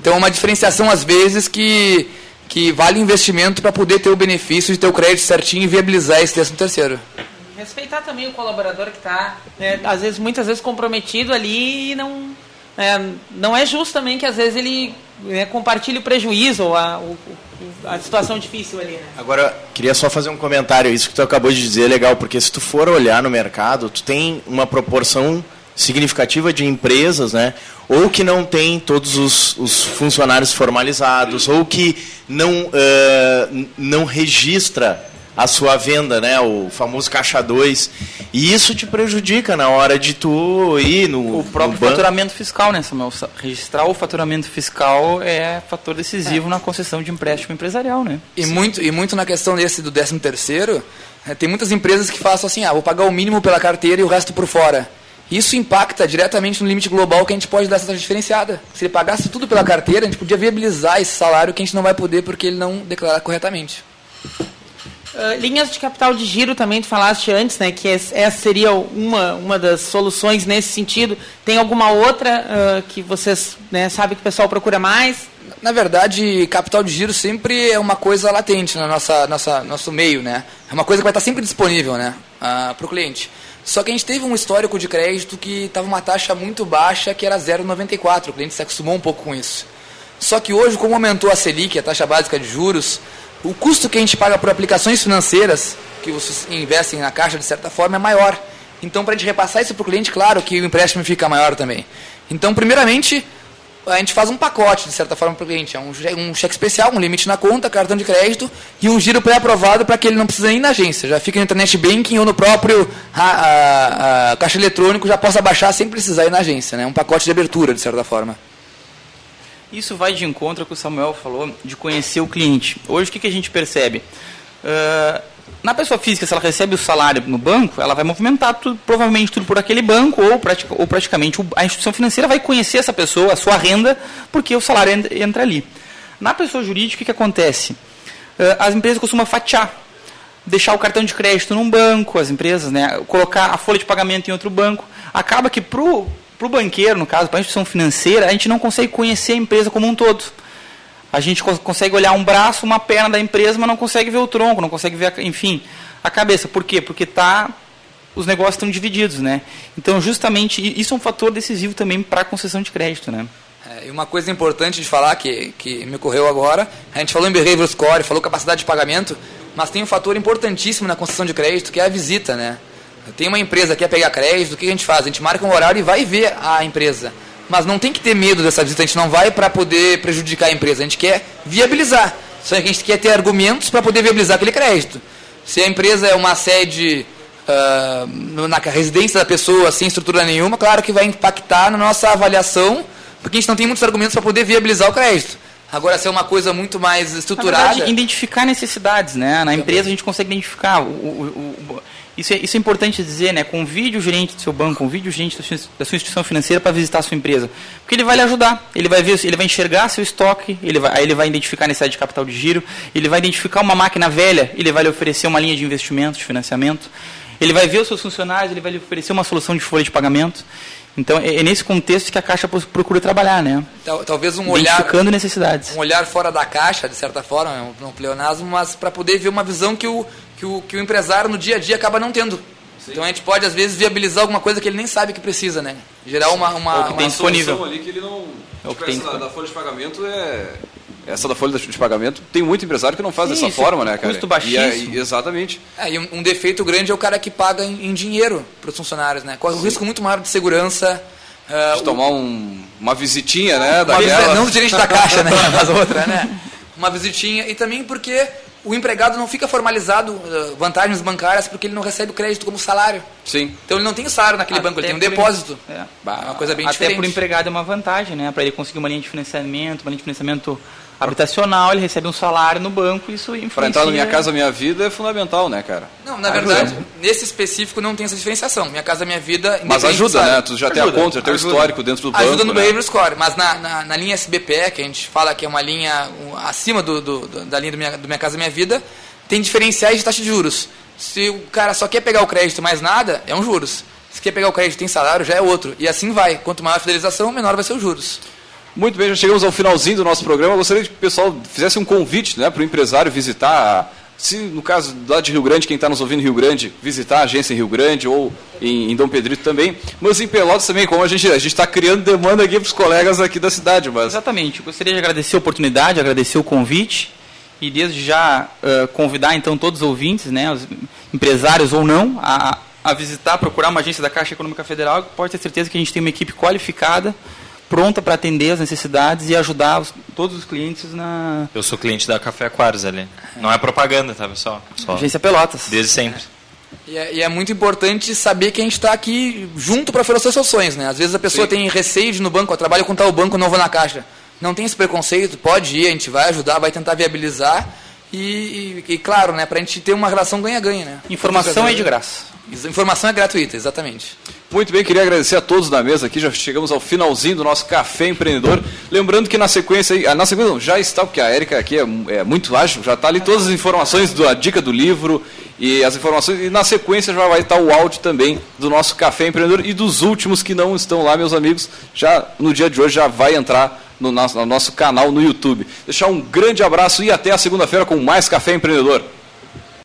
Então, é uma diferenciação, às vezes, que, que vale investimento para poder ter o benefício de ter o crédito certinho e viabilizar esse 13 terceiro. Respeitar também o colaborador que está, às vezes, muitas vezes comprometido ali e não, é, não é justo também que às vezes ele né, compartilhe o prejuízo ou a, o- a situação difícil ali. Né? Agora, queria só fazer um comentário. Isso que tu acabou de dizer é legal, porque se tu for olhar no mercado, tu tem uma proporção significativa de empresas, né? Ou que não tem todos os, os funcionários formalizados, ou que não, n- não registra a sua venda, né? O famoso caixa 2. E isso te prejudica na hora de tu ir no, O próprio no banco. faturamento fiscal, né, Samuel? Sa- Registrar o faturamento fiscal é fator decisivo na concessão de empréstimo empresarial, né? E muito, e muito na questão desse do 13 terceiro, né, tem muitas empresas que façam assim, ah, vou pagar o mínimo pela carteira e o resto por fora. Isso impacta diretamente no limite global que a gente pode dar essa taxa diferenciada. Se ele pagasse tudo pela carteira, a gente podia viabilizar esse salário que a gente não vai poder porque ele não declara corretamente. Ah, linhas de capital de giro também tu falaste antes, né? Que es- essa seria uma, uma das soluções nesse sentido. Tem alguma outra ah, que vocês né, sabem que o pessoal procura mais? Na verdade, capital de giro sempre é uma coisa latente no nossa, nossa, nosso meio, né? É uma coisa que vai estar sempre disponível, né? para o cliente. Só que a gente teve um histórico de crédito que estava uma taxa muito baixa, que era 0,94. O cliente se acostumou um pouco com isso. Só que hoje, como aumentou a Selic, a taxa básica de juros, o custo que a gente paga por aplicações financeiras, que vocês investem na caixa de certa forma, é maior. Então, para a gente repassar isso para o cliente, claro que o empréstimo fica maior também. Então, primeiramente, a gente faz um pacote, de certa forma, para o cliente. É um, um cheque especial, um limite na conta, cartão de crédito e um giro pré-aprovado para que ele não precise ir na agência. Já fica no internet banking ou no próprio a, a- a caixa eletrônico, já possa baixar sem precisar ir na agência. né? Um pacote de abertura, de certa forma. Isso vai de encontro que o Samuel falou de conhecer o cliente. Hoje, o que, que a gente percebe? Ah, na pessoa física, se ela recebe o salário no banco, ela vai movimentar tudo, provavelmente tudo por aquele banco, ou, pratica- ou praticamente a instituição financeira vai conhecer essa pessoa, a sua renda, porque o salário entra, ali. Na pessoa jurídica, o que, acontece? Ah, as empresas costumam fatiar deixar o cartão de crédito num banco, as empresas, né, colocar a folha de pagamento em outro banco. Acaba que para o banqueiro, no caso, para a instituição financeira, a gente não consegue conhecer a empresa como um todo. A gente cons- consegue olhar um braço, uma perna da empresa, mas não consegue ver o tronco, não consegue ver, a, enfim, a cabeça. Por quê? Porque tá, os negócios estão divididos, né? Então, justamente, isso é um fator decisivo também para a concessão de crédito, né? É, e uma coisa importante de falar que, que me ocorreu agora, a gente falou em behavior score, falou capacidade de pagamento, mas tem um fator importantíssimo na concessão de crédito, que é a visita, né? Tem uma empresa que quer pegar crédito, o que a gente faz? A gente marca um horário e vai ver a empresa. Mas não tem que ter medo dessa visita, a gente não vai para poder prejudicar a empresa, a gente quer viabilizar. Só que a gente quer ter argumentos para poder viabilizar aquele crédito. Se a empresa é uma sede uh, na residência da pessoa sem estrutura nenhuma, claro que vai impactar na nossa avaliação, porque a gente não tem muitos argumentos para poder viabilizar o crédito. Agora, se é uma coisa muito mais estruturada. Na verdade, identificar necessidades, né? Na empresa a gente consegue identificar. O, o, o, isso, é, isso é importante dizer, né? Convide o gerente do seu banco, convide o gerente da sua, instituição financeira para visitar a sua empresa. Porque ele vai lhe ajudar. Ele vai ver, ele vai enxergar seu estoque, ele vai, aí ele vai identificar a necessidade de capital de giro, ele vai identificar uma máquina velha, ele vai lhe oferecer uma linha de investimento, de financiamento. Ele vai ver os seus funcionários, ele vai lhe oferecer uma solução de folha de pagamento. Então é, é nesse contexto que a Caixa procura trabalhar, né? Talvez um olhar identificando necessidades. Um olhar fora da caixa, de certa forma, é um pleonasmo, mas para poder ver uma visão que o, que o que o empresário no dia a dia acaba não tendo. Sim. Então a gente pode às vezes viabilizar alguma coisa que ele nem sabe que precisa, né? Gerar uma uma, Ou que uma tem disponível ali que ele não. É o que tipo, tem essa da, da folha de pagamento é essa da folha de pagamento, tem muito empresário que não faz Sim, dessa forma, né, cara? Custo baixíssimo. E, exatamente. É, e um, um, defeito grande é o cara que paga em, em dinheiro para os funcionários, né? Corre um risco muito maior de segurança. Uh, de tomar um, uma visitinha, né? Uma visita, não do gerente da caixa, né? Mas outra, né? Uma visitinha. E também porque o empregado não fica formalizado uh, vantagens bancárias porque ele não recebe o crédito como salário. Sim. Então ele não tem salário naquele Até banco, ele tem um depósito. É. é uma coisa bem Até diferente. Até para o empregado é uma vantagem, né? Para ele conseguir uma linha de financiamento, uma linha de financiamento habitacional, ele recebe um salário no banco, isso influencia... Para entrar no Minha Casa Minha Vida é fundamental, né, cara? Não, na verdade, nesse específico não tem essa diferenciação. Minha Casa Minha Vida... Mas ajuda, né? Tu já ajuda, tem a conta, já tem o histórico dentro do ajuda banco. Ajuda no né? behavior score, mas na, na, na, linha SBPE, que a gente fala que é uma linha acima do, do, do da linha do minha, do minha Casa Minha Vida, tem diferenciais de taxa de juros. Se o cara só quer pegar o crédito mais nada, é um juros. Se quer pegar o crédito tem salário, já é outro. E assim vai. Quanto maior a fidelização, menor vai ser os juros. Muito bem, já chegamos ao finalzinho do nosso programa. Eu gostaria que o pessoal fizesse um convite né, para o empresário visitar, se no caso lá de Rio Grande, quem está nos ouvindo em Rio Grande, visitar a agência em Rio Grande ou em, em Dom Pedrito também. Mas em Pelotas também, como a gente a está criando demanda aqui para os colegas aqui da cidade. Mas... Exatamente. Eu gostaria de agradecer a oportunidade, agradecer o convite e desde já uh, convidar então todos os ouvintes, né, os empresários ou não, a, a visitar, procurar uma agência da Caixa Econômica Federal. Pode ter certeza que a gente tem uma equipe qualificada pronta para atender as necessidades e ajudar os, todos os clientes na. Eu sou cliente da Café Aquários ali. Não é propaganda, tá, pessoal? Só Agência Pelotas. Desde sempre. E é, e é, muito importante saber que a gente está aqui junto para oferecer soluções, né? Às vezes a pessoa Sim. tem receio de ir no banco, eu trabalho com tal banco, não vou na caixa. Não tem esse preconceito, pode ir, a gente vai ajudar, vai tentar viabilizar. E, e, e claro, né, para a gente ter uma relação ganha-ganha. Né? Informação é de graça. Informação é gratuita, exatamente. Muito bem, queria agradecer a todos da mesa aqui, já chegamos ao finalzinho do nosso Café Empreendedor. Lembrando que na sequência, ah, na sequência não, já está, porque a Érica aqui é, é muito ágil, já está ali todas as informações da dica do livro e as informações, e na sequência já vai estar o áudio também do nosso Café Empreendedor e dos últimos que não estão lá, meus amigos, já no dia de hoje já vai entrar no nosso, no nosso canal no YouTube. Deixar um grande abraço e até a segunda-feira com mais Café Empreendedor.